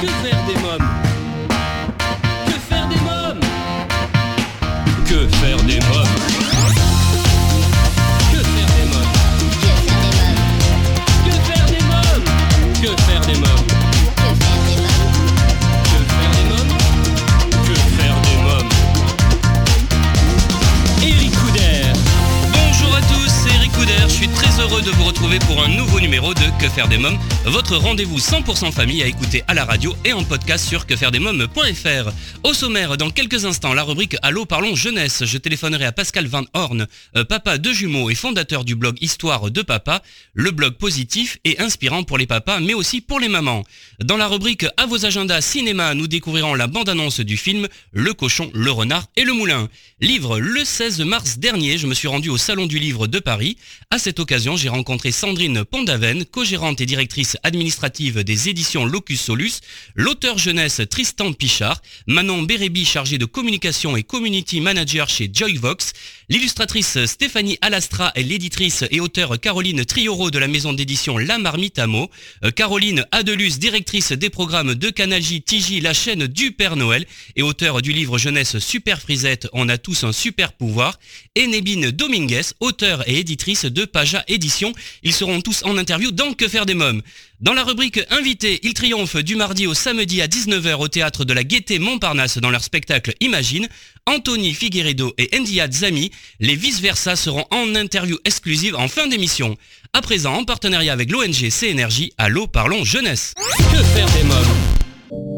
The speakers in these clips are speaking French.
Que faire des mômes? De vous retrouver pour un nouveau numéro de Que faire des mômes, votre rendez-vous 100% famille à écouter à la radio et en podcast sur quefairedesmômes.fr. Au sommaire, dans quelques instants, la rubrique Allô parlons jeunesse, je téléphonerai à Pascal Van Horn, euh, papa de jumeaux et fondateur du blog Histoire de papa, le blog positif et inspirant pour les papas mais aussi pour les mamans. Dans la rubrique À vos agendas cinéma, nous découvrirons la bande-annonce du film Le cochon, le renard et le moulin. Livre le 16 mars dernier, je me suis rendu au Salon du Livre de Paris. À cette occasion, j'ai rencontré Sandrine Pondaven, co-gérante et directrice administrative des éditions Locus Solus, l'auteur jeunesse Tristan Pichard, Manon Bérébi chargée de communication et community manager chez Joyvox, l'illustratrice Stéphanie Alastra et l'éditrice et auteure Caroline Trioro de la maison d'édition La Marmite euh, Caroline Adelus, directrice des programmes de Canal J la chaîne du Père Noël et auteur du livre jeunesse Super Frisette, on a tous un super pouvoir, et Nébine Dominguez, auteur et éditrice de Paja Édition. Ils seront tous en interview dans Que faire des mômes. Dans la rubrique Invité, ils triomphent du mardi au samedi à 19h au théâtre de la Gaîté Montparnasse dans leur spectacle Imagine. Anthony Figueredo et Endia Zami, les vice-versa seront en interview exclusive en fin d'émission. À présent, en partenariat avec l'ONG CNRJ, Allô Parlons Jeunesse. Que faire des mômes?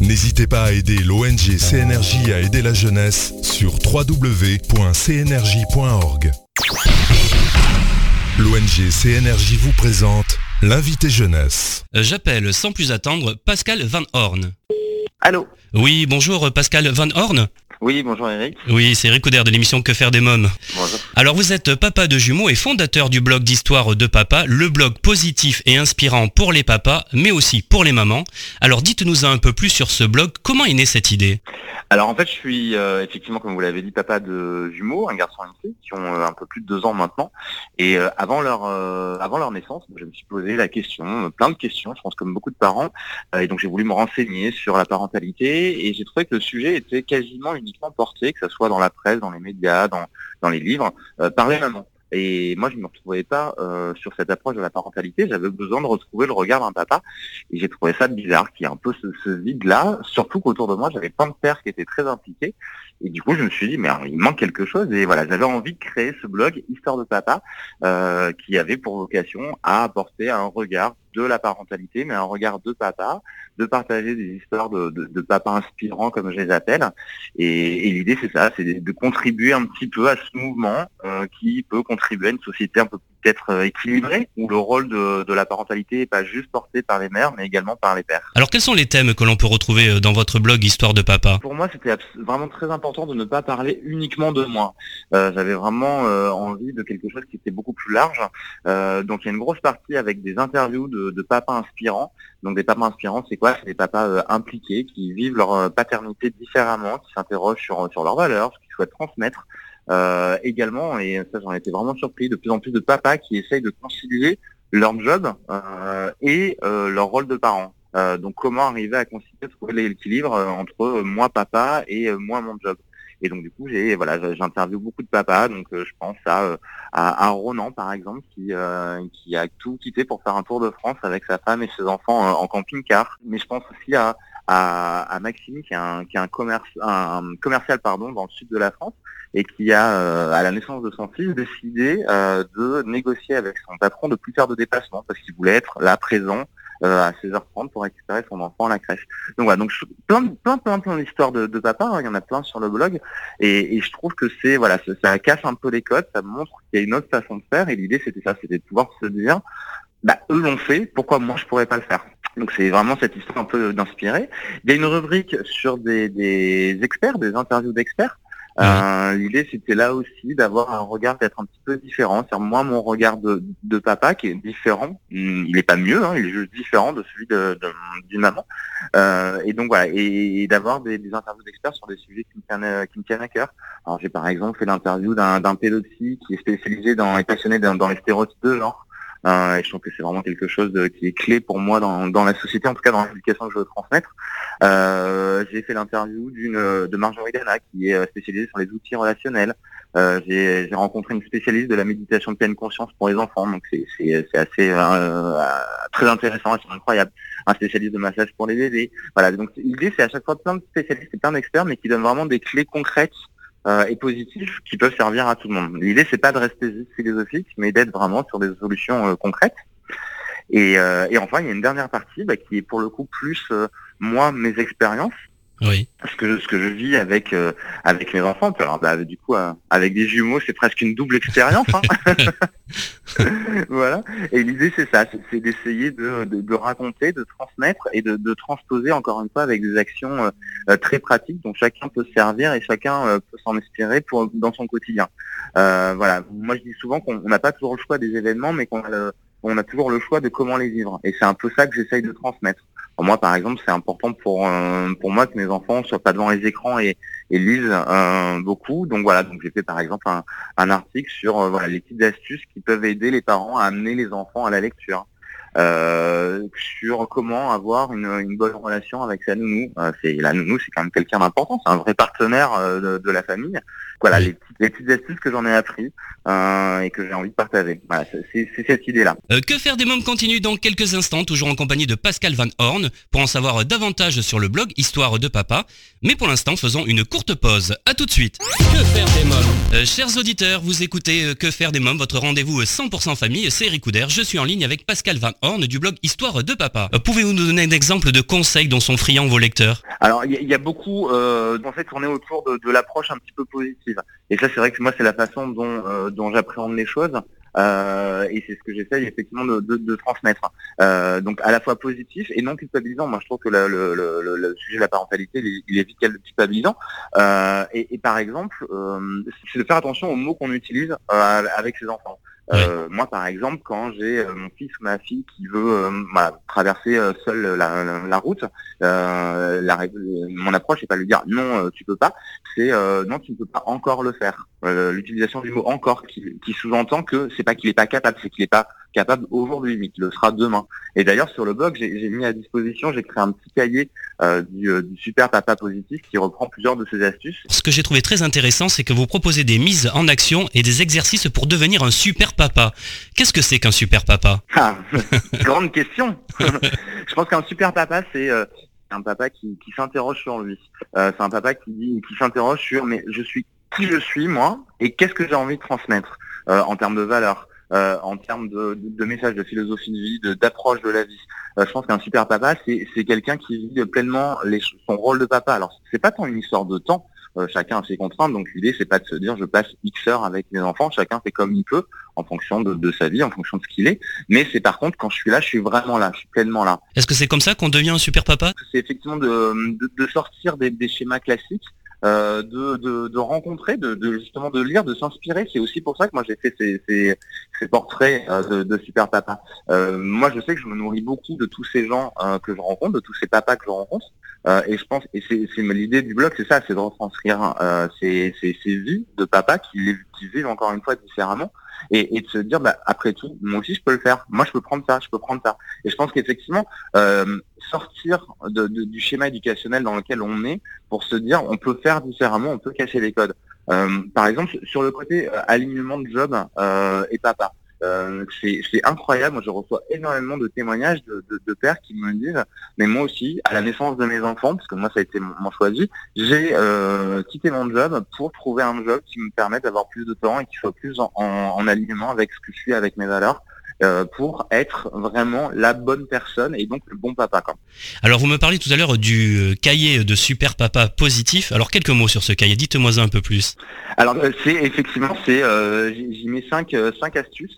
N'hésitez pas à aider l'ONG CNRJ à aider la jeunesse sur www.cnrj.org. L'ONG CNRJ vous présente l'invité jeunesse. Euh, J'appelle sans plus attendre Pascal Van Horn. Allô? Oui, bonjour Pascal Van Horn. Oui, bonjour Eric. Oui, c'est Eric Couder de l'émission Que faire des mômes. Bonjour. Alors vous êtes papa de jumeaux et fondateur du blog d'histoire de papa, le blog positif et inspirant pour les papas, mais aussi pour les mamans. Alors dites-nous un peu plus sur ce blog, comment est née cette idée? Alors en fait, je suis euh, effectivement, comme vous l'avez dit, papa de jumeaux, un garçon et une fille, qui ont euh, un peu plus de deux ans maintenant. Et euh, avant leur avant leur naissance, je me suis posé la question, plein de questions, je pense comme beaucoup de parents. Et donc j'ai voulu me renseigner sur la parentalité et j'ai trouvé que le sujet était quasiment porté, que ce soit dans la presse, dans les médias, dans, dans les livres, euh, par les mamans. Et moi, je ne me retrouvais pas euh, sur cette approche de la parentalité. J'avais besoin de retrouver le regard d'un papa. Et j'ai trouvé ça bizarre, qu'il y ait un peu ce, vide-là. Surtout qu'autour de moi, j'avais plein de pères qui étaient très impliqués. Et du coup, je me suis dit, mais il manque quelque chose. Et voilà, j'avais envie de créer ce blog Histoire de papa, euh, qui avait pour vocation à apporter un regard de la parentalité, mais un regard de papa, de partager des histoires de, de, de papa inspirants, comme je les appelle. Et, et l'idée, c'est ça, c'est de, de contribuer un petit peu à ce mouvement euh, qui peut contribuer à une société un peu peut-être euh, équilibrée, où le rôle de, la parentalité n'est pas juste porté par les mères, mais également par les pères. Alors quels sont les thèmes que l'on peut retrouver euh, dans votre blog Histoire de papa? Pour moi, c'était vraiment très important de ne pas parler uniquement de moi. Euh, J'avais vraiment euh, envie de quelque chose qui était beaucoup plus large. Donc, il y a une grosse partie avec des interviews de, de papas inspirants. Donc, des papas inspirants, c'est quoi? C'est des papas euh, impliqués qui vivent leur euh, paternité différemment, qui s'interrogent sur, sur leurs valeurs, ce qu'ils souhaitent transmettre. Euh, également, et ça j'en étais vraiment surpris, de plus en plus de papas qui essayent de concilier leur job euh, et euh, leur rôle de parent. Euh, donc comment arriver à concilier, trouver l'équilibre euh, entre euh, moi papa et euh, moi mon job? Et donc du coup j'ai voilà j'interviewe beaucoup de papas, donc euh, je pense à, euh, à à Ronan par exemple qui euh, qui a tout quitté pour faire un tour de France avec sa femme et ses enfants en camping-car. Mais je pense aussi à à, à Maxime qui est un qui est un commerce un commercial pardon dans le sud de la France et qui a euh, à la naissance de son fils décidé euh, de négocier avec son patron de plus faire de déplacements parce qu'il voulait être là présent à 16h30 pour récupérer son enfant à la crèche. Donc voilà, donc plein plein plein plein d'histoires de, papa, hein, il y en a plein sur le blog et, je trouve que c'est voilà, ça, casse un peu les codes, ça montre qu'il y a une autre façon de faire et l'idée c'était ça, c'était de pouvoir se dire bah eux l'ont fait, pourquoi moi je pourrais pas le faire? Donc c'est vraiment cette histoire un peu d'inspirer. Il y a une rubrique sur des experts, des interviews d'experts. Euh, L'idée, c'était là aussi d'avoir un regard peut-être un petit peu différent. C'est moi, mon regard de, de, papa qui est différent. Il n'est pas mieux, hein, il est juste différent de celui d'une de, maman. Euh, et donc voilà, et, d'avoir des, des, interviews d'experts sur des sujets qui me tiennent, qui me tiennent à cœur. Alors j'ai par exemple fait l'interview d'un pédopsie qui est spécialisé dans et passionné dans, dans les stéréotypes de genre. Euh, et je trouve que c'est vraiment quelque chose de, qui est clé pour moi dans, dans la société, en tout cas dans l'éducation que je veux transmettre. Euh, j'ai fait l'interview d'une de Marjorie Dana qui est euh, spécialisée sur les outils relationnels. Euh, j'ai rencontré une spécialiste de la méditation de pleine conscience pour les enfants, donc c'est assez euh, très intéressant, c'est incroyable. Un spécialiste de massage pour les bébés. Voilà, donc l'idée c'est à chaque fois plein de spécialistes et plein d'experts, mais qui donnent vraiment des clés concrètes euh, et positifs qui peuvent servir à tout le monde. L'idée, c'est pas de rester philosophique, mais d'être vraiment sur des solutions euh, concrètes. Et, euh, et, enfin, il y a une dernière partie bah, qui est pour le coup plus moi, mes expériences. Oui. Ce que, ce que je vis avec, euh, avec mes enfants, alors, bah, du coup, euh, avec des jumeaux, c'est presque une double expérience. Hein. voilà. Et l'idée, c'est ça, c'est d'essayer de, de, raconter, de transmettre et de, de, transposer, encore une fois, avec des actions euh, très pratiques dont chacun peut se servir et chacun peut s'en inspirer pour, dans son quotidien. voilà. Moi, je dis souvent qu'on n'a pas toujours le choix des événements, mais qu'on a, on a toujours le choix de comment les vivre. Et c'est un peu ça que j'essaye de transmettre moi, par exemple, c'est important pour euh, pour moi que mes enfants soient pas devant les écrans et, et lisent euh, beaucoup. Donc voilà, donc j'ai fait par exemple un, un article sur euh, voilà les petites astuces qui peuvent aider les parents à amener les enfants à la lecture. Euh, sur comment avoir une, une, bonne relation avec sa nounou. Euh, c'est la nounou, c'est quand même quelqu'un d'important, c'est un vrai partenaire de, de, la famille. Voilà, les, petites, les petites astuces que j'en ai appris et que j'ai envie de partager. Voilà, c'est cette idée-là. que faire des mômes continue dans quelques instants, toujours en compagnie de Pascal Van Horn, pour en savoir davantage sur le blog Histoire de Papa. Mais pour l'instant, faisons une courte pause. À tout de suite. Que faire des mômes? Chers auditeurs, vous écoutez Que faire des mômes, votre rendez-vous 100% famille, c'est Eric Je suis en ligne avec Pascal Van Du blog Histoire de Papa. Euh, pouvez-vous nous donner un exemple de conseils dont sont friands vos lecteurs? Alors, il y, a beaucoup euh, en fait tourné autour de, l'approche un petit peu positive. Et ça, c'est vrai que moi, c'est la façon dont, euh, dont j'appréhende les choses. Euh, et c'est ce que j'essaye effectivement de, transmettre. Donc à la fois positif et non culpabilisant. Moi je trouve que le, sujet de la parentalité il, est vite culpabilisant. Euh, et, et, par exemple, c'est de faire attention aux mots qu'on utilise avec ses enfants. Euh, moi, par exemple, quand j'ai euh, mon fils ou ma fille qui veut euh, traverser seul la, la, route, la, mon approche n'est pas lui dire non, tu peux pas, c'est non, tu ne peux pas encore le faire. L'utilisation du mot encore qui, qui sous-entend que c'est pas qu'il n'est pas capable, c'est qu'il n'est pas capable aujourd'hui, mais qui le sera demain. Et d'ailleurs, sur le blog, j'ai mis à disposition, j'ai créé un petit cahier euh, du, du, super papa positif qui reprend plusieurs de ces astuces. Ce que j'ai trouvé très intéressant, c'est que vous proposez des mises en action et des exercices pour devenir un super papa. Qu'est-ce que c'est qu'un super papa? Ah, Grande question. Je pense qu'un super papa, c'est euh, un papa qui, qui s'interroge sur lui. Euh, c'est un papa qui dit, qui s'interroge sur mais je suis qui je suis moi et qu'est-ce que j'ai envie de transmettre euh, en termes de valeurs. Euh, en termes de, de, messages, de philosophie de vie, d'approche de, la vie. Euh, je pense qu'un super papa, c'est quelqu'un qui vit pleinement les, son rôle de papa. Alors, c'est pas tant une histoire de temps, euh, chacun a ses contraintes, donc l'idée, c'est pas de se dire je passe X heures avec mes enfants, chacun fait comme il peut, en fonction de, de sa vie, en fonction de ce qu'il est. Mais c'est par contre, quand je suis là, je suis vraiment là, je suis pleinement là. Est-ce que c'est comme ça qu'on devient un super papa? C'est effectivement de, de, sortir des, des schémas classiques euh, de, de, de, rencontrer, de, de, justement de lire, de s'inspirer. C'est aussi pour ça que moi j'ai fait ces, ces, ces portraits euh, de, super papa. Euh, moi je sais que je me nourris beaucoup de tous ces gens que je rencontre, de tous ces papas que je rencontre. et je pense, et c'est l'idée du blog, c'est ça, c'est de retranscrire ces, ces, ces vies de papa qui, qui vivent encore une fois différemment et, de se dire bah, après tout, moi aussi je peux le faire. Moi je peux prendre ça, je peux prendre ça. Et je pense qu'effectivement, euh, sortir du schéma éducationnel dans lequel on est pour se dire on peut faire différemment, on peut cacher les codes. Euh, par exemple, sur le côté euh, alignement de job et papa. Euh, c'est incroyable. Moi, je reçois énormément de témoignages de, pères qui me disent, mais moi aussi, à la naissance de mes enfants, parce que moi, ça a été mon, de vie, j'ai euh, quitté mon job pour trouver un job qui me permette d'avoir plus de temps et qui soit plus en, en, alignement avec ce que je suis, avec mes valeurs. Euh, pour être vraiment la bonne personne et donc le bon papa. Quoi. Alors vous me parliez tout à l'heure du euh, cahier de super papa positif. Alors quelques mots sur ce cahier, dites-moi un peu plus. Alors euh, c'est effectivement c'est j'y mets cinq cinq astuces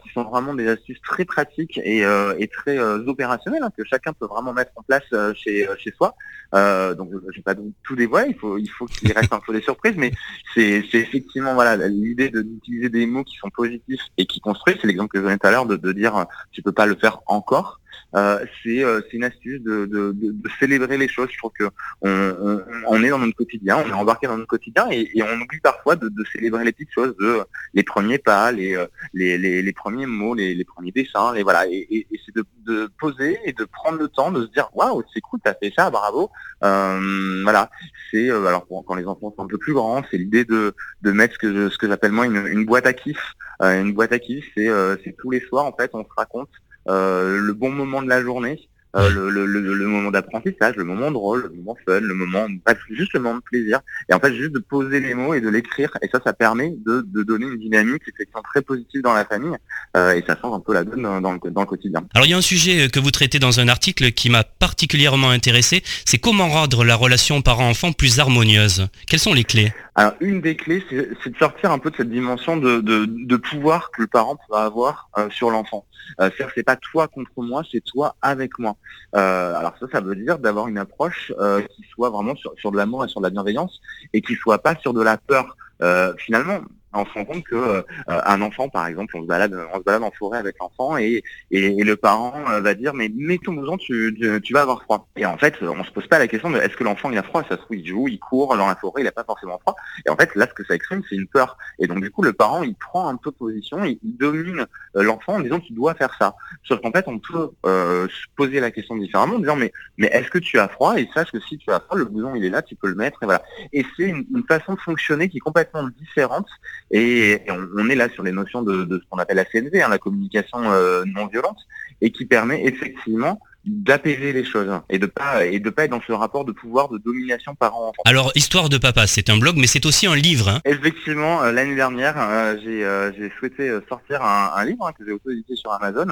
qui sont vraiment des astuces très pratiques et, très opérationnelles hein, que chacun peut vraiment mettre en place chez, chez soi. donc je ne vais pas tout dévoiler, il faut il faut qu'il reste un peu des surprises, mais c'est effectivement voilà l'idée d'utiliser des mots qui sont positifs et qui construisent. C'est l'exemple que je donnais tout à l'heure de, de dire tu peux pas le faire encore. Euh, euh, c'est une astuce de, de, de, célébrer les choses. Je trouve que on, on, est dans notre quotidien, on est embarqué dans notre quotidien et, et on oublie parfois de, célébrer les petites choses, de les premiers pas, les, euh, les, les, les premiers mots, les, les, premiers dessins, les voilà. Et, et, c'est de, poser et de prendre le temps de se dire waouh, c'est cool, t'as fait ça, bravo. Euh, voilà. C'est alors quand les enfants sont un peu plus grands, c'est l'idée de, de mettre ce que ce que j'appelle moi une, une boîte à kiff. une boîte à kiff, c'est c'est tous les soirs en fait, on se raconte euh, le bon moment de la journée, euh, le, le, le, moment d'apprentissage, le moment drôle, le moment fun, le moment, juste le moment de plaisir. Et en fait, juste de poser les mots et de l'écrire. Et ça, ça permet de, de donner une dynamique effectivement très positive dans la famille. Euh, et ça change un peu la donne dans, le, dans le quotidien. Alors, il y a un sujet que vous traitez dans un article qui m'a particulièrement intéressé. C'est comment rendre la relation parent-enfant plus harmonieuse. Quelles sont les clés? Alors une des clés, c'est de sortir un peu de cette dimension de, de, de pouvoir que le parent peut avoir euh, sur l'enfant. Euh, c'est pas toi contre moi, c'est toi avec moi. Euh, alors ça, ça veut dire d'avoir une approche euh, qui soit vraiment sur, sur de l'amour et sur de la bienveillance et qui soit pas sur de la peur. Euh, finalement, on se rend compte que euh, un enfant, par exemple, on se balade, on se balade en forêt avec l'enfant et, et, le parent euh, va dire mais mets ton blouson, tu, tu, vas avoir froid. Et en fait, on se pose pas la question de est-ce que l'enfant il a froid? Ça se trouve il joue, il court dans la forêt, il a pas forcément froid. Et en fait, là, ce que ça exprime, c'est une peur. Et donc du coup, le parent il prend un peu position, il, domine euh, l'enfant en disant qu'il doit faire ça. Sauf qu'en fait, on peut se poser la question différemment, en disant mais mais est-ce que tu as froid? Et sache que si tu as froid, le blouson il est là, tu peux le mettre et voilà. Et c'est une façon de fonctionner qui est complètement différente et, on, est là sur les notions de, ce qu'on appelle la CNV, hein, la communication euh, non violente, et qui permet effectivement d'apaiser les choses et de pas et de pas être dans ce rapport de pouvoir de domination parent-enfant. Alors histoire de papa, c'est un blog mais c'est aussi un livre. Hein. Effectivement, euh, l'année dernière, euh, euh, j'ai souhaité sortir un, livre hein, que j'ai auto-édité sur Amazon.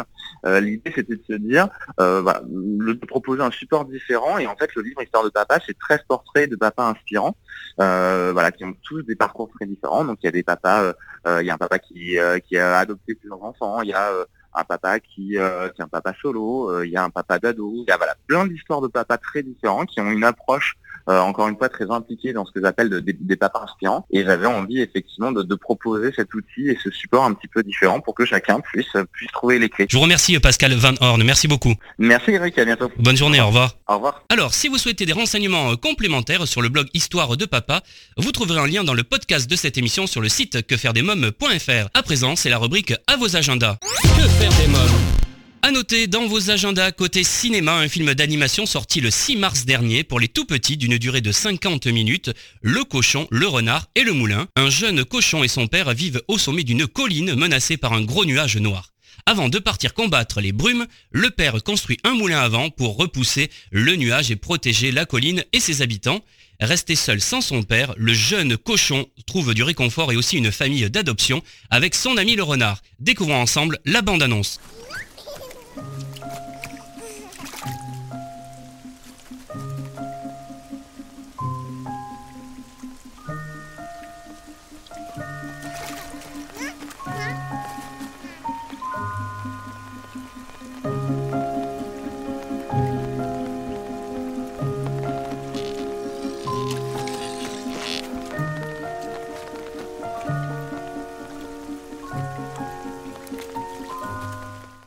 L'idée c'était de se dire, voilà, de proposer un support différent et en fait le livre Histoire de papa, c'est 13 portraits de papas inspirants, voilà, qui ont tous des parcours très différents. Donc il y a des papas, il y a un papa qui qui a adopté plusieurs enfants, il y a un papa qui, euh, est un papa solo, euh, il y a un papa d'ado, il y a voilà, plein d'histoires de papas très différents qui ont une approche euh, encore une fois très impliquée dans ce que j'appelle des, papas inspirants. Et j'avais envie effectivement de, proposer cet outil et ce support un petit peu différent pour que chacun puisse, puisse trouver les clés. Je vous remercie Pascal Van Horn, merci beaucoup. Merci Eric, à bientôt. Bonne journée, au revoir. Au revoir. Alors, si vous souhaitez des renseignements complémentaires sur le blog Histoire de Papa, vous trouverez un lien dans le podcast de cette émission sur le site quefairedesmoms.fr. À présent, c'est la rubrique à vos agendas. Que faire des mômes à noter dans vos agendas côté cinéma un film d'animation sorti le 6 mars dernier pour les tout petits d'une durée de 50 minutes, Le cochon, le renard et le moulin. Un jeune cochon et son père vivent au sommet d'une colline menacée par un gros nuage noir. Avant de partir combattre les brumes, le père construit un moulin à vent pour repousser le nuage et protéger la colline et ses habitants. Resté seul sans son père, le jeune cochon trouve du réconfort et aussi une famille d'adoption avec son ami le renard. Découvrons ensemble la bande-annonce.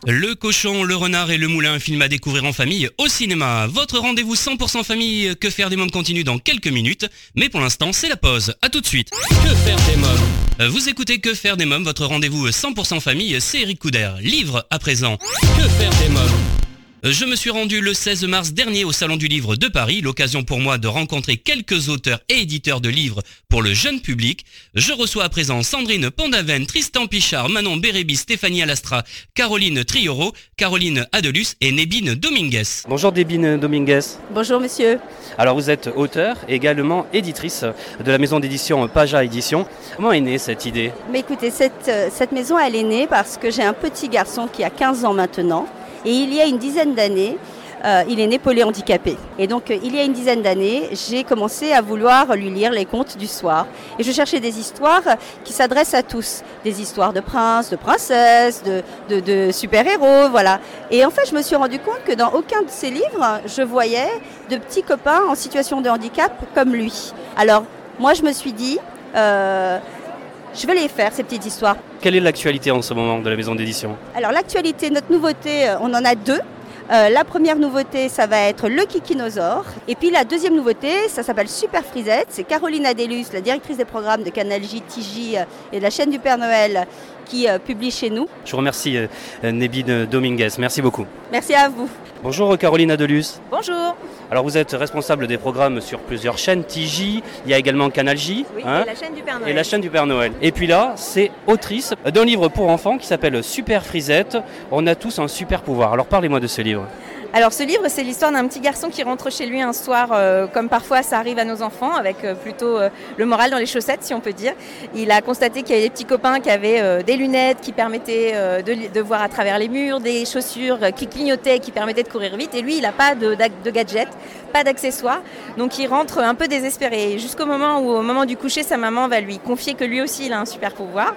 Le cochon, le renard et le moulin, film à découvrir en famille au cinéma. Votre rendez-vous 100% famille Que faire des mômes continue dans quelques minutes, mais pour l'instant c'est la pause. A tout de suite. Que faire des mômes Vous écoutez Que faire des mômes, votre rendez-vous 100% famille, c'est Eric Couder. Livre à présent. Que faire des mômes je me suis rendu le 16 mars dernier au Salon du Livre de Paris, l'occasion pour moi de rencontrer quelques auteurs et éditeurs de livres pour le jeune public. Je reçois à présent Sandrine Pondaven, Tristan Pichard, Manon Bérébi, Stéphanie Alastra, Caroline Trioro, Caroline Adelus et Nébine Dominguez. Bonjour Nébine Dominguez. Bonjour monsieur. Alors vous êtes auteur et également éditrice de la maison d'édition Paja Édition. Comment est née cette idée? Mais écoutez, cette, euh, cette maison elle est née parce que j'ai un petit garçon qui a 15 ans maintenant et il y a une dizaine d'années, euh, il est né polyhandicapé. Et donc, euh, il y a une dizaine d'années, j'ai commencé à vouloir lui lire les contes du soir. Et je cherchais des histoires qui s'adressent à tous. Des histoires de princes, de princesses, de, de super-héros, voilà. Et en fait, je me suis rendu compte que dans aucun de ces livres, je voyais de petits copains en situation de handicap comme lui. Alors, moi, je me suis dit, euh, je vais les faire, ces petites histoires. Quelle est l'actualité en ce moment de la maison d'édition Alors, l'actualité, notre nouveauté, euh, on en a deux. Euh, la première nouveauté, ça va être le Kikinosaure. Et puis la deuxième nouveauté, ça s'appelle Super Frisette. C'est Caroline Adelus, la directrice des programmes de Canal J, TJ euh, et de la chaîne du Père Noël, qui euh, publie chez nous. Je vous remercie, euh, Nébine Dominguez. Merci beaucoup. Merci à vous. Bonjour Caroline Adelus. Bonjour. Alors vous êtes responsable des programmes sur plusieurs chaînes, TJ, il y a également Canal J Oui, hein, et la chaîne du Père Noël. et la chaîne du Père Noël. Et puis là, c'est autrice d'un livre pour enfants qui s'appelle Super Frisette. On a tous un super pouvoir. Alors parlez-moi de ce livre. Alors ce livre, c'est l'histoire d'un petit garçon qui rentre chez lui un soir, euh, comme parfois ça arrive à nos enfants, avec euh, plutôt euh, le moral dans les chaussettes, si on peut dire. Il a constaté qu'il y avait des petits copains qui avaient des lunettes qui permettaient de, voir à travers les murs, des chaussures qui clignotaient, qui permettaient de courir vite. Et lui, il n'a pas de, de gadget, pas d'accessoires. Donc il rentre un peu désespéré. Jusqu'au moment où, au moment du coucher, sa maman va lui confier que lui aussi, il a un super pouvoir.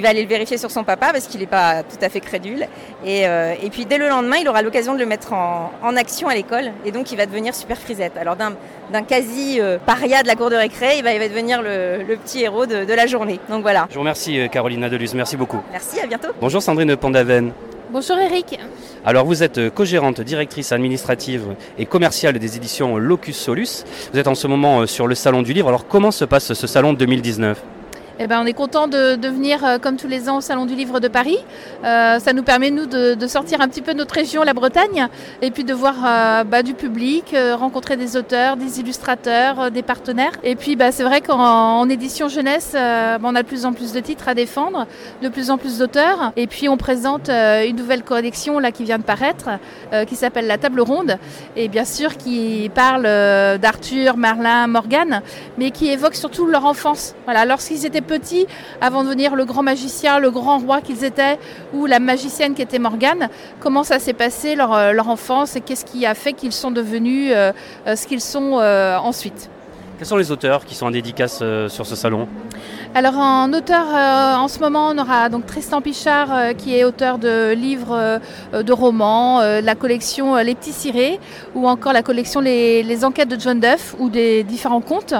Il va aller le vérifier sur son papa parce qu'il n'est pas tout à fait crédule. Et, euh, et puis dès le lendemain, il aura l'occasion de le mettre en, en action à l'école. Et donc il va devenir super frisette. Alors d'un quasi euh, paria de la cour de récré, il va, il va devenir le, le petit héros de, de la journée. Donc voilà. Je vous remercie euh, Caroline Adelus, merci beaucoup. Merci, à bientôt. Bonjour Sandrine Pandaven. Bonjour Eric. Alors vous êtes co-gérante, directrice administrative et commerciale des éditions Locus Solus. Vous êtes en ce moment sur le salon du livre. Alors comment se passe ce salon 2019 Eh ben, on est content de, venir euh, comme tous les ans au Salon du Livre de Paris. Euh, ça nous permet nous de, sortir un petit peu de notre région, la Bretagne, et puis de voir euh, bah, du public, rencontrer des auteurs, des illustrateurs, des partenaires. Et puis bah, c'est vrai qu'en en édition jeunesse, bah, on a de plus en plus de titres à défendre, de plus en plus d'auteurs. Et puis on présente une nouvelle collection là qui vient de paraître, qui s'appelle La Table Ronde, et bien sûr qui parle d'Arthur, Merlin, Morgane, mais qui évoque surtout leur enfance. Voilà, lorsqu'ils étaient petits, avant de devenir le grand magicien, le grand roi qu'ils étaient, ou la magicienne qui était Morgane, comment ça s'est passé leur, euh, enfance et qu'est-ce qui a fait qu'ils sont devenus euh, euh, ce qu'ils sont ensuite? Quels sont les auteurs qui sont en dédicace euh, sur ce salon? Alors en auteur, euh, en ce moment, on aura donc Tristan Pichard euh, qui est auteur de livres, de romans, la collection Les Petits Cirés ou encore la collection Les, Les Enquêtes de John Duff ou des différents contes.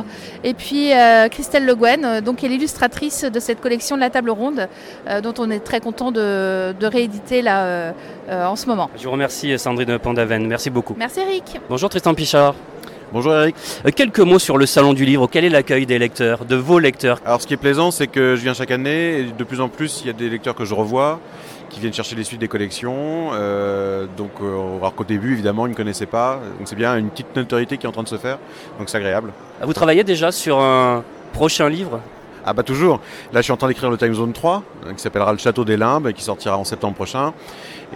Et puis Christelle Le Guen, euh, donc qui est l'illustratrice de cette collection de la Table Ronde dont on est très content de, de rééditer là en ce moment. Je vous remercie Sandrine Pandaven, merci beaucoup. Merci Eric. Bonjour Tristan Pichard. Bonjour Eric. Euh, quelques mots sur le salon du livre. Quel est l'accueil des lecteurs, de vos lecteurs Alors ce qui est plaisant, c'est que je viens chaque année et de plus en plus, il y a des lecteurs que je revois qui viennent chercher les suites des collections. Euh, donc euh, alors qu'au début, évidemment, ils ne connaissaient pas. Donc c'est bien une petite notoriété qui est en train de se faire. Donc c'est agréable. Vous travaillez déjà sur un prochain livre? Ah bah toujours. Là, je suis en train d'écrire le Time Zone 3, euh, qui s'appellera Le Château des Limbes, et qui sortira en septembre prochain.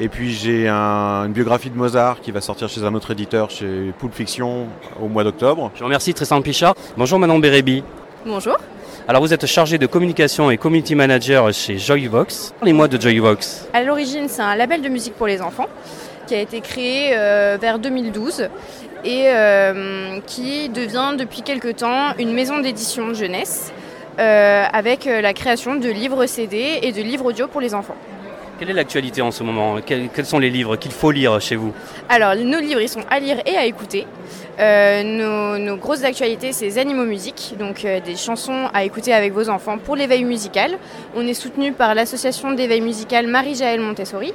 Et puis j'ai un- une biographie de Mozart qui va sortir chez un autre éditeur, chez Pulp Fiction, au mois d'octobre. Je vous remercie Tristan Pichard. Bonjour Manon Bérébi. Bonjour. Alors vous êtes chargé de communication et community manager chez Joyvox. Parlez-moi de Joyvox. À l'origine, c'est un label de musique pour les enfants qui a été créé euh, vers 2012 et euh, qui devient depuis quelque temps une maison d'édition de jeunesse euh, avec la création de livres CD et de livres audio pour les enfants. Quelle est l'actualité en ce moment quels, sont les livres qu'il faut lire chez vous Alors, nos livres, ils sont à lire et à écouter. Euh, nos, grosses actualités, c'est animaux musique, donc euh, des chansons à écouter avec vos enfants pour l'éveil musical. On est soutenu par l'association d'éveil musical Marie-Jaël Montessori.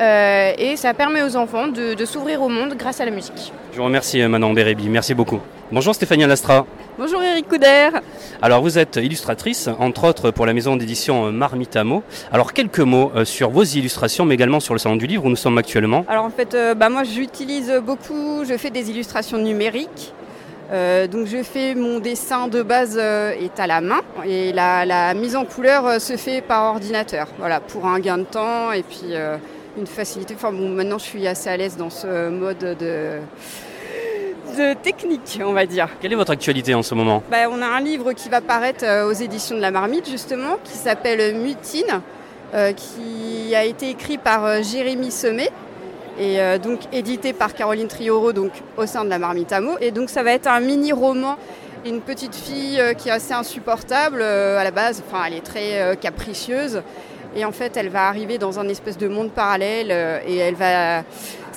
Euh, et ça permet aux enfants de, de s'ouvrir au monde grâce à la musique. Je vous remercie euh, Manon Bérébi, merci beaucoup. Bonjour Stéphanie Lastra. Bonjour Eric Couder. Alors vous êtes illustratrice, entre autres pour la maison d'édition euh, Marmitamo. Alors quelques mots sur vos illustrations, mais également sur le salon du livre où nous sommes actuellement. Alors en fait, euh, bah, moi j'utilise beaucoup, je fais des illustrations numériques. Euh, donc je fais mon dessin de base euh, est à la main et la, la mise en couleur euh, se fait par ordinateur. Voilà, pour un gain de temps et puis euh, une facilité. Enfin bon, maintenant je suis assez à l'aise dans ce mode de, de technique, on va dire. Quelle est votre actualité en ce moment? Bah, on a un livre qui va paraître euh, aux éditions de la Marmite justement, qui s'appelle Mutine, euh, qui a été écrit par euh, Jérémy Sommet. et donc édité par Caroline Trioro donc au sein de la Marmite Et donc ça va être un mini roman une petite fille qui est assez insupportable à la base, enfin elle est très capricieuse et en fait elle va arriver dans un espèce de monde parallèle et elle va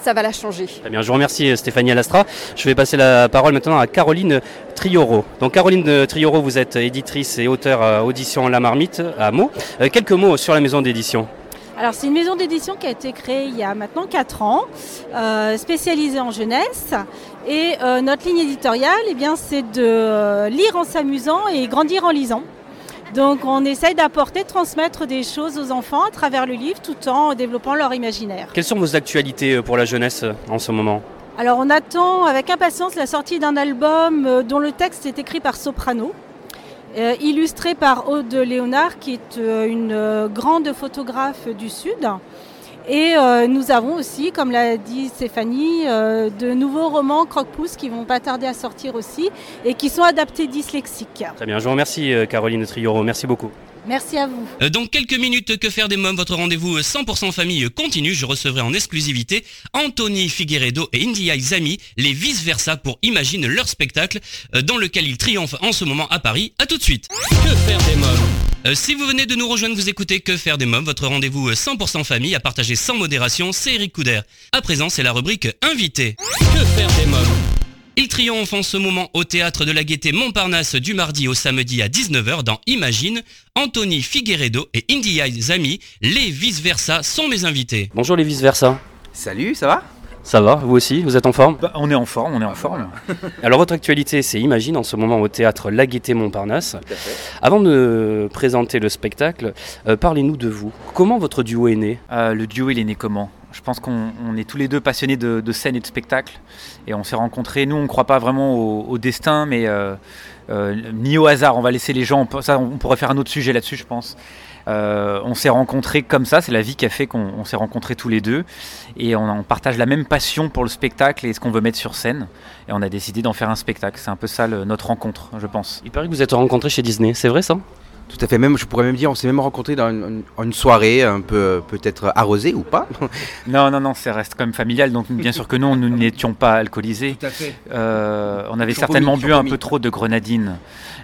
ça va la changer. Très bien, je vous remercie Stéphanie Alastra. Je vais passer la parole maintenant à Caroline Trioro. Donc Caroline Trioro, vous êtes éditrice et auteur à Audition La Marmite à Meaux. Euh, quelques mots sur la maison d'édition. Alors c'est une maison d'édition qui a été créée il y a maintenant 4 ans, euh, spécialisée en jeunesse. Et euh, notre ligne éditoriale, eh bien, c'est de lire en s'amusant et grandir en lisant. Donc on essaye d'apporter, de transmettre des choses aux enfants à travers le livre tout en développant leur imaginaire. Quelles sont vos actualités euh, pour la jeunesse euh, en ce moment? Alors on attend avec impatience la sortie d'un album euh, dont le texte est écrit par Soprano. illustré par Aude Léonard, qui est une grande photographe du Sud, et euh, nous avons aussi, comme l'a dit Stéphanie, euh, de nouveaux romans croque-pouce qui vont pas tarder à sortir aussi et qui sont adaptés dyslexiques. Très bien, je vous remercie euh, Caroline Trioro, merci beaucoup. Merci à vous. Dans quelques minutes, Que faire des mômes, votre rendez-vous 100% famille continue. Je recevrai en exclusivité Anthony Figueredo et India Zami, les vice-versa pour Imagine leur spectacle dans lequel ils triomphent en ce moment à Paris. A tout de suite. Que faire des mômes? Euh, si vous venez de nous rejoindre, vous écoutez Que faire des mômes, votre rendez-vous 100% famille à partager sans modération, c'est Eric Couder. À présent, c'est la rubrique Invité. Que faire des mômes? Il triomphe en ce moment au théâtre de la Gaîté Montparnasse du mardi au samedi à 19h dans Imagine. Anthony Figueredo et Indy Zami, les vice-versa, sont mes invités. Bonjour les vice-versa. Salut, ça va? Ça va, vous aussi? Vous êtes en forme? Bah, On est en forme, on est en forme. Alors votre actualité, c'est Imagine en ce moment au théâtre La Gaîté Montparnasse. Avant de présenter le spectacle, euh, parlez-nous de vous. Comment votre duo est né? Euh, Le duo, il est né comment? Je pense qu'on est tous les deux passionnés de, scène et de spectacle. Et on s'est rencontrés. Nous, on ne croit pas vraiment au, destin, mais euh, ni au hasard. On va laisser les gens. On pourrait faire un autre sujet là-dessus, je pense. Euh, on s'est rencontrés comme ça, c'est la vie qui a fait qu'on s'est rencontrés tous les deux. Et on, partage la même passion pour le spectacle et ce qu'on veut mettre sur scène. Et on a décidé d'en faire un spectacle. C'est un peu ça notre rencontre, je pense. Il paraît que vous êtes rencontrés chez Disney, c'est vrai ça? Tout à fait, même, je pourrais même dire, on s'est même rencontrés dans une, soirée un peu peut-être arrosée ou pas. Non, non, non, ça reste quand même familial, donc bien sûr que non, nous n'étions pas alcoolisés. Tout à fait. Euh, on avait certainement bu un peu trop de grenadine.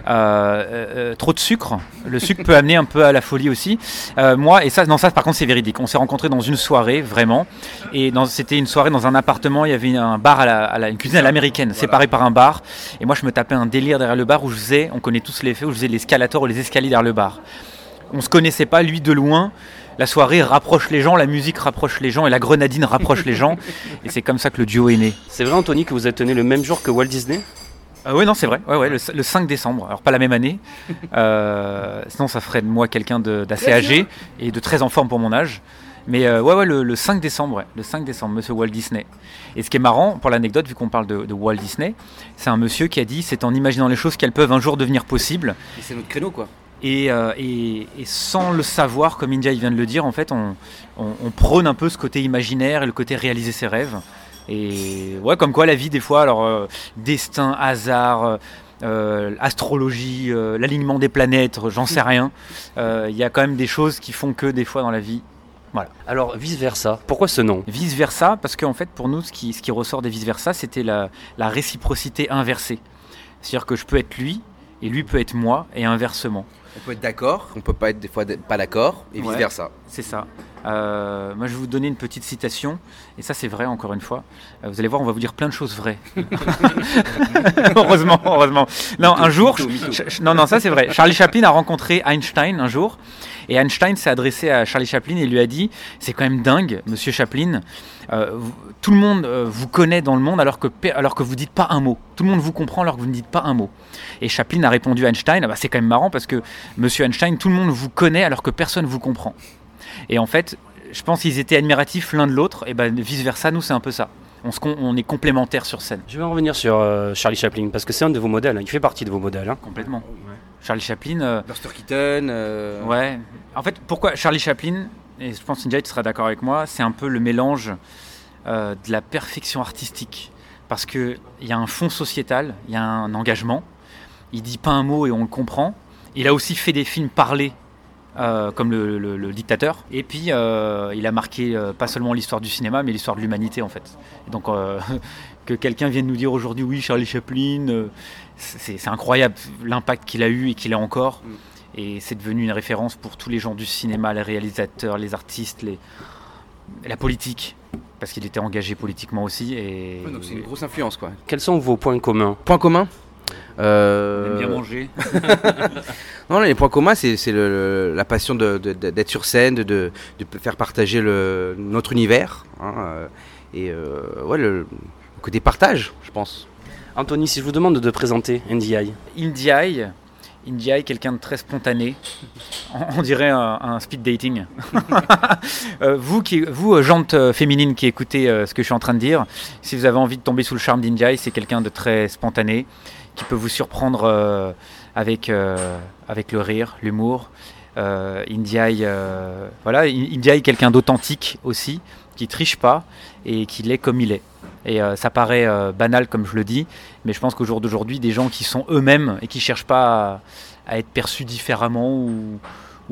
Euh, euh, trop de sucre. Le sucre peut amener un peu à la folie aussi. Moi, et ça, non, ça par contre c'est véridique. On s'est rencontrés dans une soirée, vraiment. Et c'était une soirée dans un appartement, il y avait un bar à la, une cuisine à l'américaine, séparée par un bar. Et moi je me tapais un délire derrière le bar où je faisais, on connaît tous les faits, où je faisais l'escalator ou les escaliers derrière le bar. On se connaissait pas, lui de loin la soirée rapproche les gens, la musique rapproche les gens et la grenadine rapproche les gens. Et c'est comme ça que le duo est né. C'est vrai, Anthony, que vous êtes né le même jour que Walt Disney? Ah oui, non, c'est vrai. Ouais, ouais, le, 5 décembre. Alors, pas la même année. Euh, sinon, ça ferait de moi quelqu'un d'assez âgé et de très en forme pour mon âge. Mais euh, ouais, ouais, le, 5 décembre, le 5 décembre, monsieur Walt Disney. Et ce qui est marrant, pour l'anecdote, vu qu'on parle de, Walt Disney, c'est un monsieur qui a dit c'est en imaginant les choses qu'elles peuvent un jour devenir possibles. C'est notre créneau, quoi. Euh, et, et, sans le savoir, comme India vient de le dire, en fait, on, on, prône un peu ce côté imaginaire et le côté réaliser ses rêves. Et ouais, comme quoi la vie, des fois, alors euh, destin, hasard, euh, astrologie, l'alignement des planètes, j'en sais rien. Il y a quand même des choses qui font que des fois dans la vie. Voilà. Alors vice versa, pourquoi ce nom? Vice versa, parce qu'en fait pour nous, ce qui, ce qui ressort des vice versa, c'était la, la réciprocité inversée. C'est-à-dire que je peux être lui et lui peut être moi et inversement. On peut être d'accord, on peut pas être des fois pas d'accord et vice versa. C'est ça. Euh, moi, je vais vous donner une petite citation, et ça, c'est vrai, encore une fois. Euh, vous allez voir, on va vous dire plein de choses vraies. heureusement, heureusement. Non, un jour, non, non, ça c'est vrai. Charlie Chaplin a rencontré Einstein un jour, et Einstein s'est adressé à Charlie Chaplin et lui a dit C'est quand même dingue, monsieur Chaplin. Euh, tout le monde vous connaît dans le monde alors que, alors que vous dites pas un mot. Tout le monde vous comprend alors que vous ne dites pas un mot. Et Chaplin a répondu à Einstein ah bah, C'est quand même marrant parce que, monsieur Einstein, tout le monde vous connaît alors que personne vous comprend. Et en fait, je pense qu'ils étaient admiratifs l'un de l'autre, et ben vice versa, nous c'est un peu ça. On, on, est complémentaires sur scène. Je vais en revenir sur euh, Charlie Chaplin, parce que c'est un de vos modèles, hein. il fait partie de vos modèles. Hein. Complètement. Charlie Chaplin. Euh, Buster Keaton. Euh, ouais. En fait, pourquoi Charlie Chaplin, et je pense que tu seras d'accord avec moi, c'est un peu le mélange de la perfection artistique. Parce qu'il y a un fond sociétal, il y a un engagement, il dit pas un mot et on le comprend. Il a aussi fait des films parlés comme le, dictateur. Et puis, il a marqué pas seulement l'histoire du cinéma, mais l'histoire de l'humanité en fait. donc, que quelqu'un vienne nous dire aujourd'hui, oui, Charlie Chaplin, c'est incroyable l'impact qu'il a eu et qu'il a encore. Mm. Et c'est devenu une référence pour tous les gens du cinéma, les réalisateurs, les artistes, les... la politique parce qu'il était engagé politiquement aussi. Et... donc c'est une grosse influence quoi. Quels sont vos points communs? Points communs? Euh... bien manger. non, les points communs, c'est la passion d'être sur scène, de, faire partager le, notre univers. Hein, euh, et euh, ouais, le, côté partage, je pense. Anthony, si je vous demande de présenter NDI. NDI, India est quelqu'un de très spontané. On, dirait un, speed dating. Vous, qui, vous, jante euh, féminine qui écoutez ce que je suis en train de dire, si vous avez envie de tomber sous le charme d'India, c'est quelqu'un de très spontané, qui peut vous surprendre avec, avec le rire, l'humour. India, voilà, India est quelqu'un d'authentique aussi, qui triche pas et qui l'est comme il est. Et euh, ça paraît euh, banal comme je le dis, mais je pense qu'au jour d'aujourd'hui, des gens qui sont eux-mêmes et qui ne cherchent pas à, être perçus différemment ou,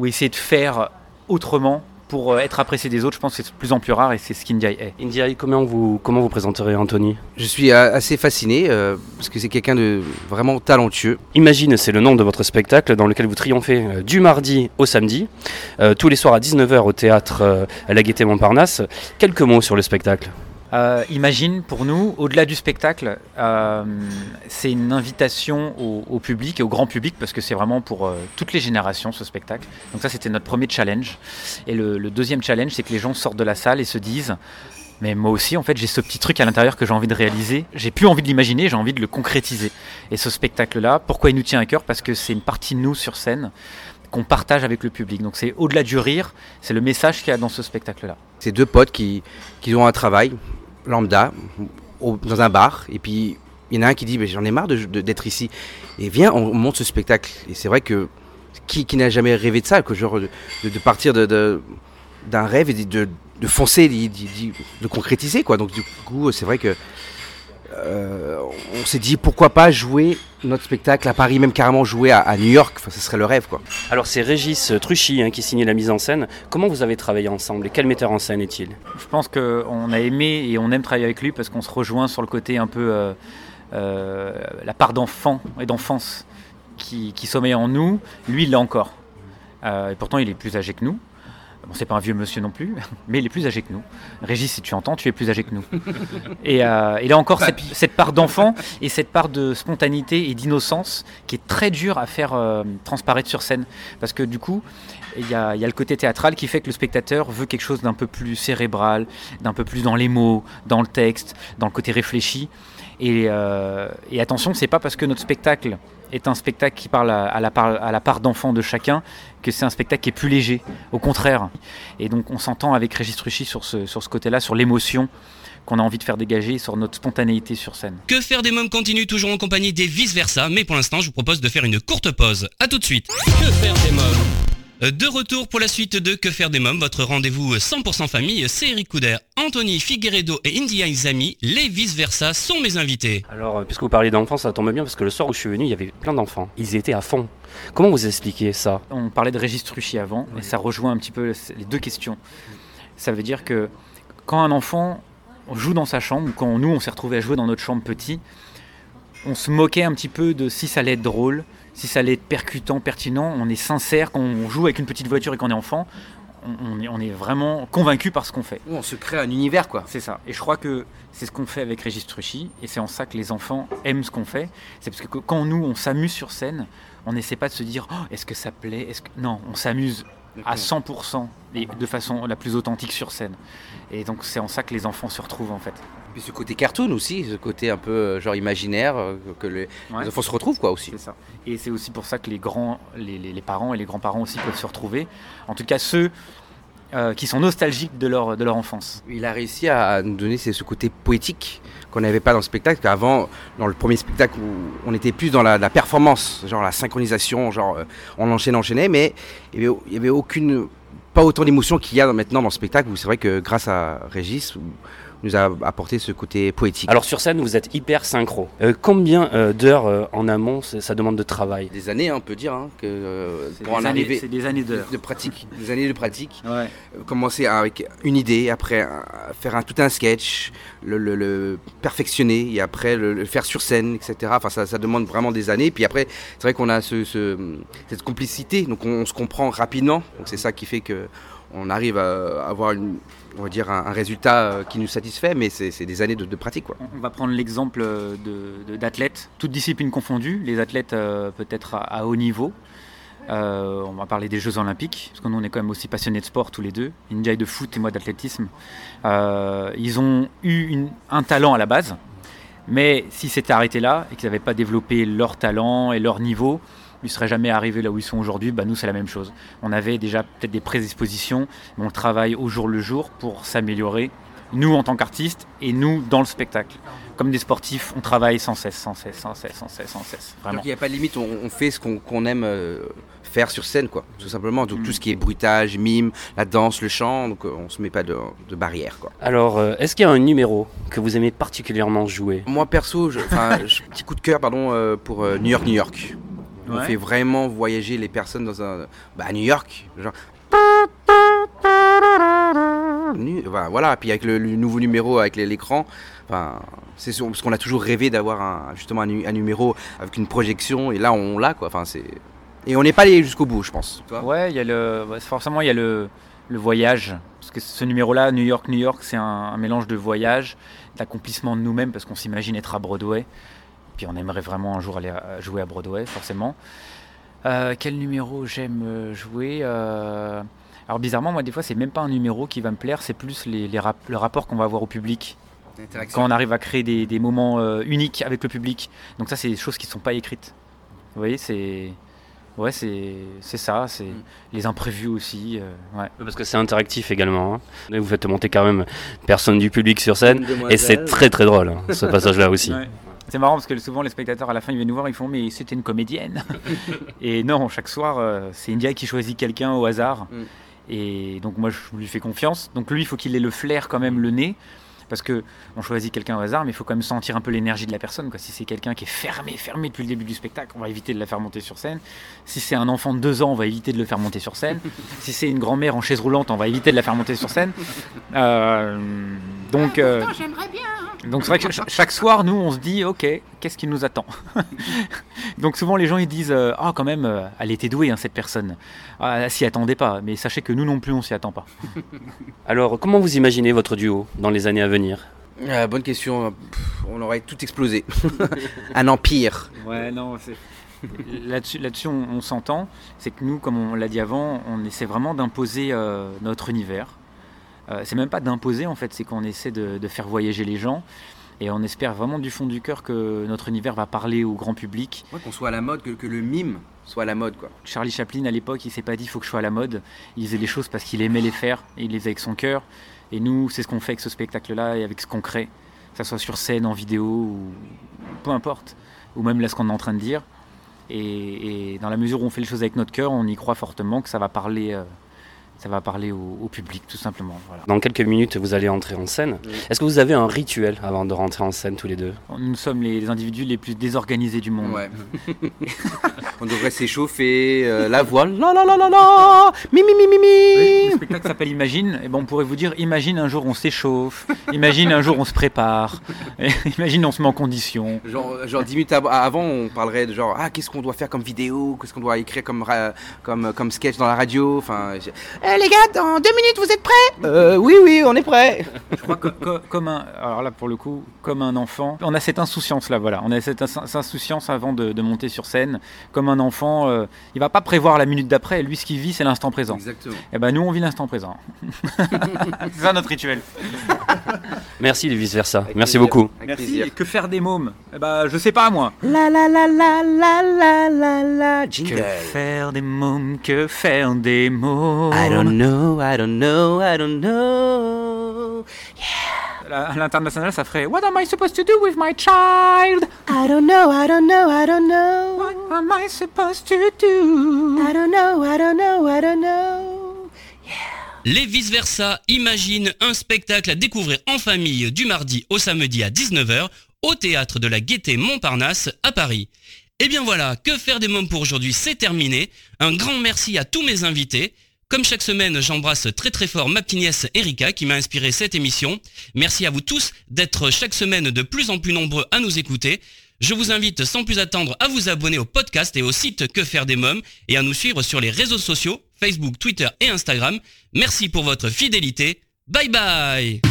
essayer de faire autrement pour euh, être apprécié des autres, je pense que c'est de plus en plus rare et c'est ce qu'Indiaï est. Indiaï, comment vous, comment vous présenterez Anthony? Je suis assez fasciné parce que c'est quelqu'un de vraiment talentueux. Imagine, c'est le nom de votre spectacle dans lequel vous triomphez du mardi au samedi, tous les soirs à 19h au théâtre à la Gaîté Montparnasse. Quelques mots sur le spectacle euh, imagine pour nous, au-delà du spectacle, euh, c'est une invitation au, public et au grand public parce que c'est vraiment pour euh, toutes les générations ce spectacle. Donc ça c'était notre premier challenge. Et le, deuxième challenge c'est que les gens sortent de la salle et se disent mais moi aussi en fait j'ai ce petit truc à l'intérieur que j'ai envie de réaliser. J'ai plus envie de l'imaginer, j'ai envie de le concrétiser. Et ce spectacle-là, pourquoi il nous tient à cœur? Parce que c'est une partie de nous sur scène qu'on partage avec le public. Donc c'est au-delà du rire, c'est le message qu'il y a dans ce spectacle-là. C'est deux potes qui, qui ont un travail, lambda dans un bar et puis il y en a un qui dit j'en ai marre d'être ici. Et viens on monte ce spectacle. Et c'est vrai que qui, n'a jamais rêvé de ça que genre de, partir de, d'un rêve et de, foncer de, concrétiser quoi. Donc du coup c'est vrai que euh, on s'est dit pourquoi pas jouer notre spectacle à Paris, même carrément jouer à, New York, enfin, ce serait le rêve quoi. Alors c'est Régis Truchy hein, qui signait la mise en scène. Comment vous avez travaillé ensemble et quel metteur en scène est-il? Je pense qu'on a aimé et on aime travailler avec lui parce qu'on se rejoint sur le côté un peu euh, euh, la part d'enfant et d'enfance qui, sommeille en nous. Lui il l'a encore. et pourtant il est plus âgé que nous. Bon, c'est pas un vieux monsieur non plus, mais il est plus âgé que nous. Régis, si tu entends, tu es plus âgé que nous. et euh, il a encore cette, part d'enfant et cette part de spontanéité et d'innocence qui est très dure à faire euh, transparaître sur scène. Parce que du coup, il y, a, le côté théâtral qui fait que le spectateur veut quelque chose d'un peu plus cérébral, d'un peu plus dans les mots, dans le texte, dans le côté réfléchi. Et, euh, et attention, c'est pas parce que notre spectacle est un spectacle qui parle à, la, part, à la part d'enfant de chacun, que c'est un spectacle qui est plus léger, au contraire. Et donc on s'entend avec Régis Truchy sur ce, sur ce côté-là, sur l'émotion qu'on a envie de faire dégager sur notre spontanéité sur scène. Que faire des mômes continue toujours en compagnie des vice-versa, mais pour l'instant je vous propose de faire une courte pause. A tout de suite. Que faire des mômes? De retour pour la suite de Que faire des mômes, votre rendez-vous 100% famille, c'est Eric Couder, Anthony Figueredo et India Izami, les vice-versa sont mes invités. Alors, euh, puisque vous parlez d'enfants, ça tombe bien parce que le soir où je suis venu, il y avait plein d'enfants. Ils étaient à fond. Comment vous expliquez ça? On parlait de Régis Truchy avant, et ça rejoint un petit peu les deux questions. Ça veut dire que quand un enfant joue dans sa chambre, ou quand nous on s'est retrouvé à jouer dans notre chambre petit, on se moquait un petit peu de si ça allait être drôle, si ça allait être percutant, pertinent, on est sincère, quand on joue avec une petite voiture et qu'on est enfant, on, est, vraiment convaincu par ce qu'on fait. On se crée un univers, quoi. C'est ça. Et je crois que c'est ce qu'on fait avec Régis Truchy, et c'est en ça que les enfants aiment ce qu'on fait. C'est parce que quand nous, on s'amuse sur scène, on n'essaie pas de se dire oh, est-ce que ça plaît est -ce que... Non, on s'amuse à 100% et de façon la plus authentique sur scène. Et donc c'est en ça que les enfants se retrouvent en fait. Puis ce côté cartoon aussi, ce côté un peu euh, genre imaginaire, euh, que les, enfants se retrouvent quoi aussi. C'est ça. Et c'est aussi pour ça que les grands, les, parents et les grands-parents aussi peuvent se retrouver. En tout cas ceux euh, qui sont nostalgiques de leur, de leur enfance. Il a réussi à nous donner ce côté poétique qu'on n'avait pas dans le spectacle. Avant, dans le premier spectacle, où on était plus dans la, performance, genre la synchronisation, genre on enchaînait, enchaînait, mais il n'y avait, avait, aucune, pas autant d'émotion qu'il y a maintenant dans le spectacle. Où c'est vrai que grâce à Régis, nous a apporté ce côté poétique. Alors sur scène, vous êtes hyper synchro. Euh, combien euh, d'heures euh, en amont ça demande de travail? Des années, hein, on peut dire, hein, que pour en arriver. C'est des années d'heures. De, pratique, des années de pratique. commencer avec une idée, après faire un, tout un sketch, le, perfectionner et après le, faire sur scène, etc. Enfin, ça, demande vraiment des années. Puis après, c'est vrai qu'on a ce, cette complicité, donc on, se comprend rapidement. Donc c'est ça qui fait que on arrive à avoir une, on va dire un, résultat euh, qui nous satisfait, mais c'est des années de, pratique. On va prendre l'exemple d'athlètes, toutes disciplines confondues, les athlètes euh, peut-être à, haut niveau. Euh, on va parler des Jeux Olympiques, parce que nous on est quand même aussi passionnés de sport tous les deux, India de foot et moi d'athlétisme. ils ont eu un talent à la base, mais si c'était arrêté là et qu'ils n'avaient pas développé leur talent et leur niveau, ils ne seraient jamais arrivés là où ils sont aujourd'hui, bah nous c'est la même chose. On avait déjà peut-être des prédispositions, mais on travaille au jour le jour pour s'améliorer, nous en tant qu'artistes et nous dans le spectacle. Comme des sportifs, on travaille sans cesse, sans cesse, sans cesse, sans cesse, sans cesse. Vraiment. Donc il n'y a pas de limite, on, fait ce qu'on aime euh, faire sur scène, quoi, tout simplement. Donc tout ce qui est bruitage, mime, la danse, le chant, donc euh, on se met pas de, de barrière, quoi. Alors, euh, est-ce qu'il y a un numéro que vous aimez particulièrement jouer? Moi perso, je, petit coup de cœur, pardon, pour New York, New York. On fait vraiment voyager les personnes dans un. Bah, à New York. Genre. Voilà, puis avec le, nouveau numéro avec l'écran, enfin, c'est parce qu'on a toujours rêvé d'avoir un, justement un, numéro avec une projection, et là on l'a quoi. Enfin, c'est et on n'est pas allé jusqu'au bout, je pense. ouais, il y a le, forcément il y a le, le voyage, parce que ce numéro-là, New York, New York, c'est un, un, mélange de voyage, d'accomplissement de nous-mêmes, parce qu'on s'imagine être à Broadway. Puis on aimerait vraiment un jour aller jouer à Broadway, forcément. Euh, quel numéro j'aime euh, jouer euh, Alors bizarrement, moi des fois, c'est même pas un numéro qui va me plaire, c'est plus les, le rapport qu'on va avoir au public. Quand on arrive à créer des, moments uniques avec le public. Donc ça, c'est des choses qui ne sont pas écrites. Vous voyez, c'est... Ouais, c'est ça, c'est mm. les imprévus aussi. ouais. Parce que c'est interactif également. Hein. Vous faites monter quand même personne du public sur scène et c'est très très drôle hein, ce passage-là aussi. C'est marrant parce que souvent les spectateurs à la fin ils viennent nous voir, ils font mais c'était une comédienne. et non, chaque soir euh, c'est India qui choisit quelqu'un au hasard. Mm. Et donc moi je lui fais confiance. Donc lui il faut qu'il ait le flair quand même, le nez. Parce que on choisit quelqu'un au hasard, mais il faut quand même sentir un peu l'énergie de la personne. Quoi. Si c'est quelqu'un qui est fermé, fermé depuis le début du spectacle, on va éviter de la faire monter sur scène. Si c'est un enfant de deux ans, on va éviter de le faire monter sur scène. si c'est une grand-mère en chaise roulante, on va éviter de la faire monter sur scène. Euh, donc, euh, j'aimerais bien. Donc c'est vrai que chaque soir, nous, on se dit, ok, qu'est-ce qui nous attend? Donc souvent, les gens ils disent, euh, ah quand même, elle était douée, hein, cette personne. Ah, elle s'y attendait pas. Mais sachez que nous non plus, on s'y attend pas. Alors, comment vous imaginez votre duo dans les années à venir? Ah, Bonne question. on aurait tout explosé. Un empire. Ouais, non, Là-dessus, là on, on s'entend. C'est que nous, comme on l'a dit avant, on essaie vraiment d'imposer euh, notre univers euh, c'est même pas d'imposer en fait, c'est qu'on essaie de, faire voyager les gens. Et on espère vraiment du fond du cœur que notre univers va parler au grand public. qu'on soit à la mode, que, le mime soit à la mode. Quoi. Charlie Chaplin, à l'époque, il s'est pas dit il faut que je sois à la mode. Il faisait les choses parce qu'il aimait les faire et il les faisait avec son cœur. Et nous, c'est ce qu'on fait avec ce spectacle-là et avec ce qu'on crée, que ce soit sur scène, en vidéo, ou peu importe. Ou même là, ce qu'on est en train de dire. Et, dans la mesure où on fait les choses avec notre cœur, on y croit fortement que ça va parler. Euh, ça va parler au, public tout simplement. Dans quelques minutes, vous allez entrer en scène. Est-ce que vous avez un rituel avant de rentrer en scène tous les deux? Nous sommes les individus les plus désorganisés du monde. On devrait s'échauffer, euh, la voile, la la la la la, mi mi mi mi mi. Le spectacle s'appelle Imagine, et bon, on pourrait vous dire, imagine un jour on s'échauffe, imagine un jour on se prépare, imagine on se met en condition. Genre, genre 10 minutes avant, on parlerait de genre, ah, qu'est-ce qu'on doit faire comme vidéo, qu'est-ce qu'on doit écrire comme, comme, comme sketch dans la radio, enfin... Euh, les gars, dans deux minutes, vous êtes prêts? Euh, Oui, oui, on est prêts. Je crois que comme un, alors là pour le coup, comme un enfant, on a cette insouciance là, voilà, on a cette insouciance avant de, monter sur scène. Comme un enfant, euh, il va pas prévoir la minute d'après. Lui, ce qu'il vit, c'est l'instant présent. Exactement. Et eh ben nous, on vit l'instant présent. c'est ça notre rituel. Merci de vice versa. Merci beaucoup. Merci. Et que faire des mômes? Eh ben, je sais pas moi. La la la la la la la la. Que faire des mômes? Que faire des mômes? Don't know, I don't know, I don't know. Yeah. À l'international, ça ferait What am I supposed to do with my child? I don't know, I don't know, I don't know. What am I supposed to do? I don't know, I don't know, I don't know. Yeah. Les vice-versa imaginent un spectacle à découvrir en famille du mardi au samedi à 19h au théâtre de la Gaîté Montparnasse à Paris. Et eh bien voilà, que faire des mômes pour aujourd'hui, c'est terminé. Un grand merci à tous mes invités. Comme chaque semaine, j'embrasse très très fort ma petite nièce Erika qui m'a inspiré cette émission. Merci à vous tous d'être chaque semaine de plus en plus nombreux à nous écouter. Je vous invite sans plus attendre à vous abonner au podcast et au site Que faire des mômes et à nous suivre sur les réseaux sociaux, Facebook, Twitter et Instagram. Merci pour votre fidélité. Bye bye